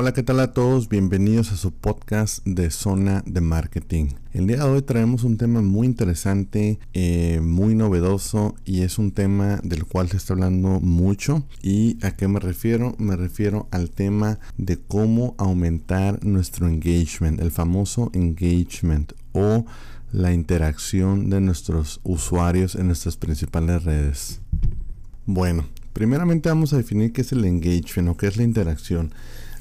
Hola, ¿qué tal a todos? Bienvenidos a su podcast de Zona de Marketing. El día de hoy traemos un tema muy interesante, eh, muy novedoso y es un tema del cual se está hablando mucho. ¿Y a qué me refiero? Me refiero al tema de cómo aumentar nuestro engagement, el famoso engagement o la interacción de nuestros usuarios en nuestras principales redes. Bueno, primeramente vamos a definir qué es el engagement o qué es la interacción.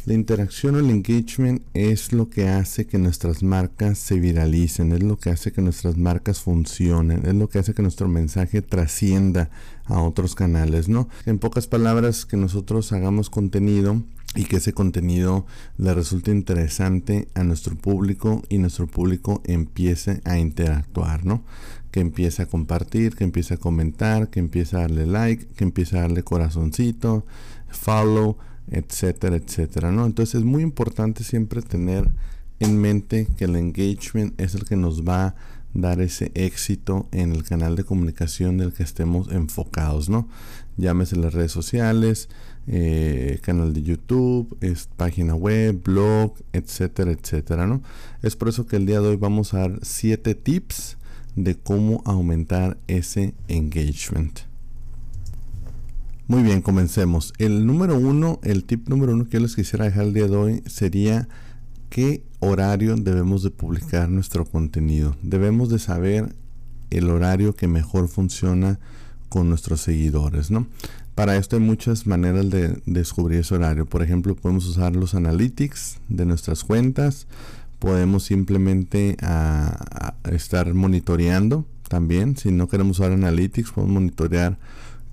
La interacción o el engagement es lo que hace que nuestras marcas se viralicen, es lo que hace que nuestras marcas funcionen, es lo que hace que nuestro mensaje trascienda a otros canales, ¿no? En pocas palabras, que nosotros hagamos contenido y que ese contenido le resulte interesante a nuestro público y nuestro público empiece a interactuar, ¿no? Que empiece a compartir, que empiece a comentar, que empiece a darle like, que empiece a darle corazoncito, follow, etcétera, etcétera, ¿no? Entonces es muy importante siempre tener en mente que el engagement es el que nos va a dar ese éxito en el canal de comunicación del que estemos enfocados, ¿no? Llámese las redes sociales, eh, canal de YouTube, página web, blog, etcétera, etcétera, ¿no? Es por eso que el día de hoy vamos a dar 7 tips de cómo aumentar ese engagement. Muy bien, comencemos. El número uno, el tip número uno que yo les quisiera dejar el día de hoy sería qué horario debemos de publicar nuestro contenido. Debemos de saber el horario que mejor funciona con nuestros seguidores, ¿no? Para esto hay muchas maneras de descubrir ese horario. Por ejemplo, podemos usar los analytics de nuestras cuentas. Podemos simplemente ah, estar monitoreando también. Si no queremos usar analytics, podemos monitorear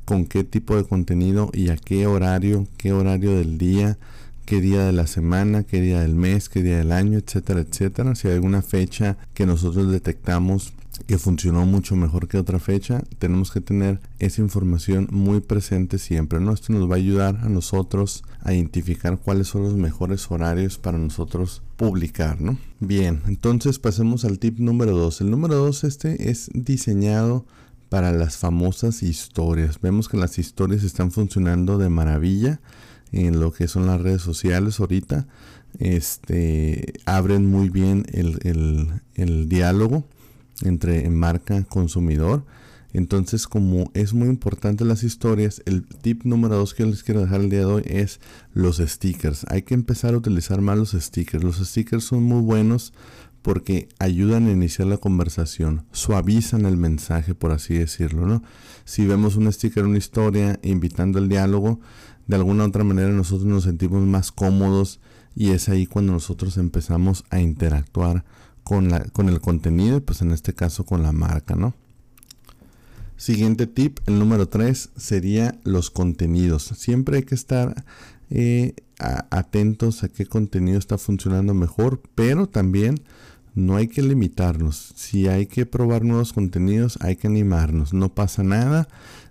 con qué tipo de contenido y a qué horario, qué horario del día, qué día de la semana, qué día del mes, qué día del año, etcétera, etcétera. Si hay alguna fecha que nosotros detectamos que funcionó mucho mejor que otra fecha, tenemos que tener esa información muy presente siempre. Esto nos va a ayudar a nosotros a identificar cuáles son los mejores horarios para nosotros publicar, ¿no? Bien, entonces pasemos al tip número 2. El número 2 este es diseñado para las famosas historias. Vemos que las historias están funcionando de maravilla en lo que son las redes sociales ahorita. Este, abren muy bien el, diálogo entre marca consumidor. Entonces, como es muy importante las historias, el tip número dos que les quiero dejar el día de hoy es los stickers. Hay que empezar a utilizar más los stickers. Los stickers son muy buenos porque ayudan a iniciar la conversación, suavizan el mensaje, por así decirlo, ¿no? Si vemos un sticker, una historia, invitando al diálogo, de alguna u otra manera nosotros nos sentimos más cómodos y es ahí cuando nosotros empezamos a interactuar con, la, con el contenido, pues en este caso con la marca, ¿no? Siguiente tip, el número 3, sería los contenidos. Siempre hay que estar eh, atentos a qué contenido está funcionando mejor, pero también no hay que limitarnos. Si hay que probar nuevos contenidos, hay que animarnos. No pasa nada.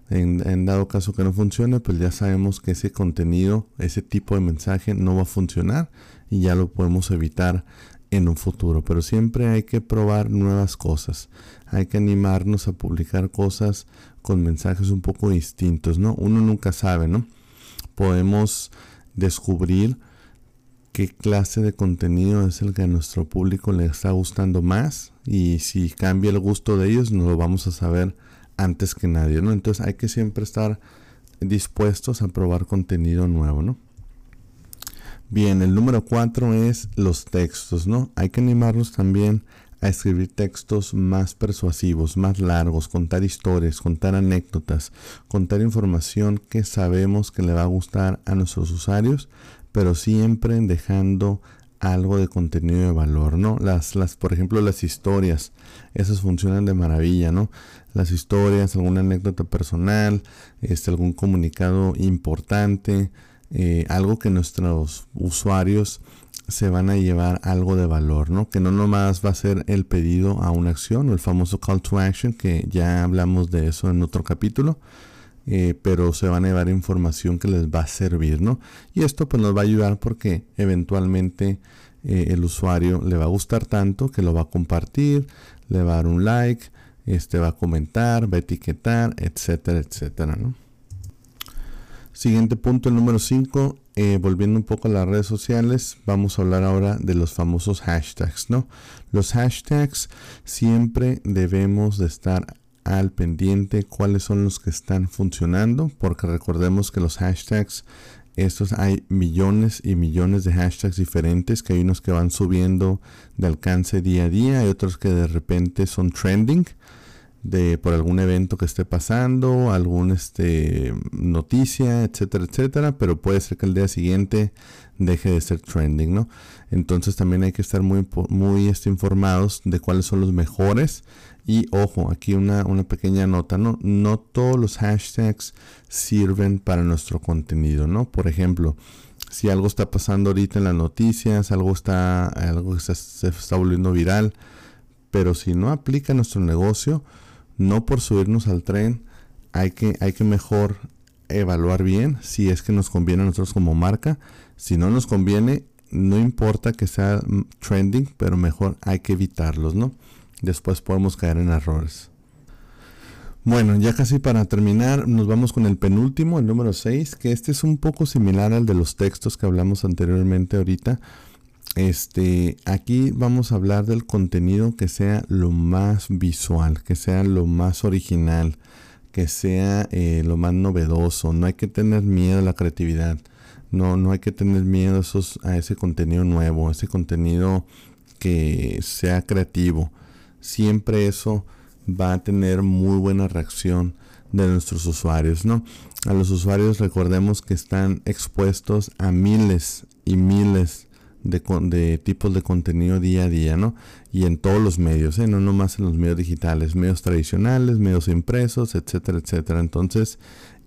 En, dado caso que no funcione, pues ya sabemos que ese contenido, ese tipo de mensaje no va a funcionar y ya lo podemos evitar en un futuro. Pero siempre hay que probar nuevas cosas. Hay que animarnos a publicar cosas con mensajes un poco distintos, ¿no? Uno nunca sabe, ¿no? Podemos descubrir qué clase de contenido es el que a nuestro público le está gustando más y si cambia el gusto de ellos nos lo vamos a saber antes que nadie, ¿no? Entonces hay que siempre estar dispuestos a probar contenido nuevo, ¿no? Bien, el número cuatro es los textos, ¿no? Hay que animarnos también a escribir textos más persuasivos, más largos, contar historias, contar anécdotas, contar información que sabemos que le va a gustar a nuestros usuarios, pero siempre dejando algo de contenido de valor, ¿no? Las, las, por ejemplo, las historias, esas funcionan de maravilla, ¿no? Las historias, alguna anécdota personal, este, algún comunicado importante, eh, algo que nuestros usuarios se van a llevar algo de valor, ¿no? Que no nomás va a ser el pedido a una acción o el famoso call to action, que ya hablamos de eso en otro capítulo, eh, pero se van a llevar información que les va a servir, ¿no? Y esto pues nos va a ayudar porque eventualmente eh, el usuario le va a gustar tanto que lo va a compartir, le va a dar un like, este va a comentar, va a etiquetar, etcétera, etcétera, ¿no? Siguiente punto, el número 5, eh, volviendo un poco a las redes sociales, vamos a hablar ahora de los famosos hashtags, ¿no? Los hashtags siempre debemos de estar al pendiente cuáles son los que están funcionando, porque recordemos que los hashtags, estos hay millones y millones de hashtags diferentes, que hay unos que van subiendo de alcance día a día, hay otros que de repente son trending de por algún evento que esté pasando, algún este noticia, etcétera, etcétera, pero puede ser que el día siguiente deje de ser trending, ¿no? Entonces también hay que estar muy muy este, informados de cuáles son los mejores y ojo, aquí una, una pequeña nota, ¿no? No todos los hashtags sirven para nuestro contenido, ¿no? Por ejemplo, si algo está pasando ahorita en las noticias, algo está algo se, se está volviendo viral, pero si no aplica a nuestro negocio, no por subirnos al tren, hay que, hay que mejor evaluar bien si es que nos conviene a nosotros como marca. Si no nos conviene, no importa que sea trending, pero mejor hay que evitarlos, ¿no? Después podemos caer en errores. Bueno, ya casi para terminar, nos vamos con el penúltimo, el número 6, que este es un poco similar al de los textos que hablamos anteriormente ahorita, este, aquí vamos a hablar del contenido que sea lo más visual, que sea lo más original, que sea eh, lo más novedoso. No hay que tener miedo a la creatividad. No, no hay que tener miedo a, a ese contenido nuevo, a ese contenido que sea creativo. Siempre eso va a tener muy buena reacción de nuestros usuarios, ¿no? A los usuarios recordemos que están expuestos a miles y miles de, tipos de contenido día a día, ¿no? Y en todos los medios, ¿eh? No nomás en los medios digitales, medios tradicionales, medios impresos, etcétera, etcétera. Entonces,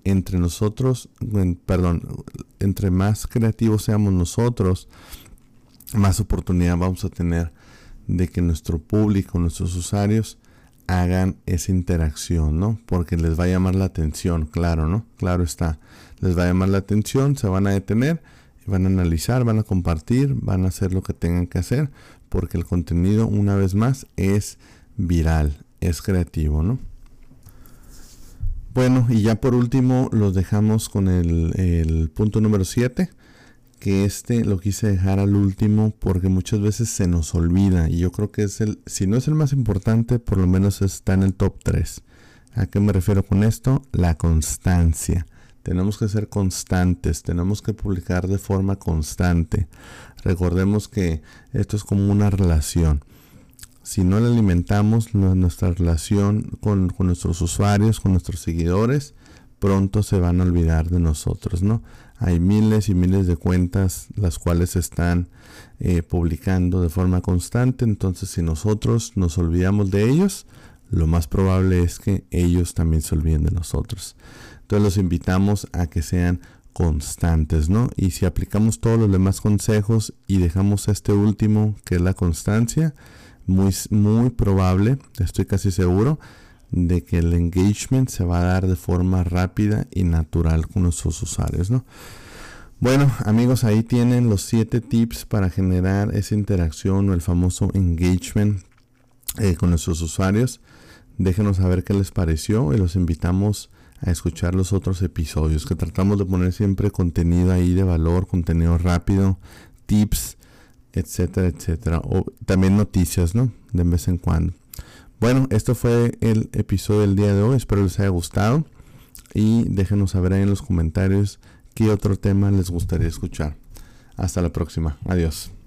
entre nosotros, perdón, entre más creativos seamos nosotros, más oportunidad vamos a tener de que nuestro público, nuestros usuarios, hagan esa interacción, ¿no? Porque les va a llamar la atención, claro, ¿no? Claro está. Les va a llamar la atención, se van a detener van a analizar, van a compartir, van a hacer lo que tengan que hacer, porque el contenido, una vez más, es viral, es creativo, ¿no? Bueno, y ya por último los dejamos con el, punto número 7, que este lo quise dejar al último porque muchas veces se nos olvida y yo creo que es el, si no es el más importante, por lo menos está en el top 3. ¿A qué me refiero con esto? La constancia. Tenemos que ser constantes, tenemos que publicar de forma constante. Recordemos que esto es como una relación. Si no la alimentamos, nuestra relación con, nuestros usuarios, con nuestros seguidores, pronto se van a olvidar de nosotros, ¿no? Hay miles y miles de cuentas las cuales están eh, publicando de forma constante, entonces si nosotros nos olvidamos de ellos, lo más probable es que ellos también se olviden de nosotros. Entonces los invitamos a que sean constantes, ¿no? Y si aplicamos todos los demás consejos y dejamos este último, que es la constancia, muy, muy probable, estoy casi seguro, de que el engagement se va a dar de forma rápida y natural con nuestros usuarios, ¿no? Bueno, amigos, ahí tienen los siete tips para generar esa interacción o el famoso engagement eh, con nuestros usuarios. Déjenos saber qué les pareció y los invitamos a escuchar los otros episodios, que tratamos de poner siempre contenido ahí de valor, contenido rápido, tips, etcétera, etcétera. O también noticias, ¿no? De vez en cuando. Bueno, esto fue el episodio del día de hoy. Espero les haya gustado. Y déjenos saber ahí en los comentarios qué otro tema les gustaría escuchar. Hasta la próxima. Adiós.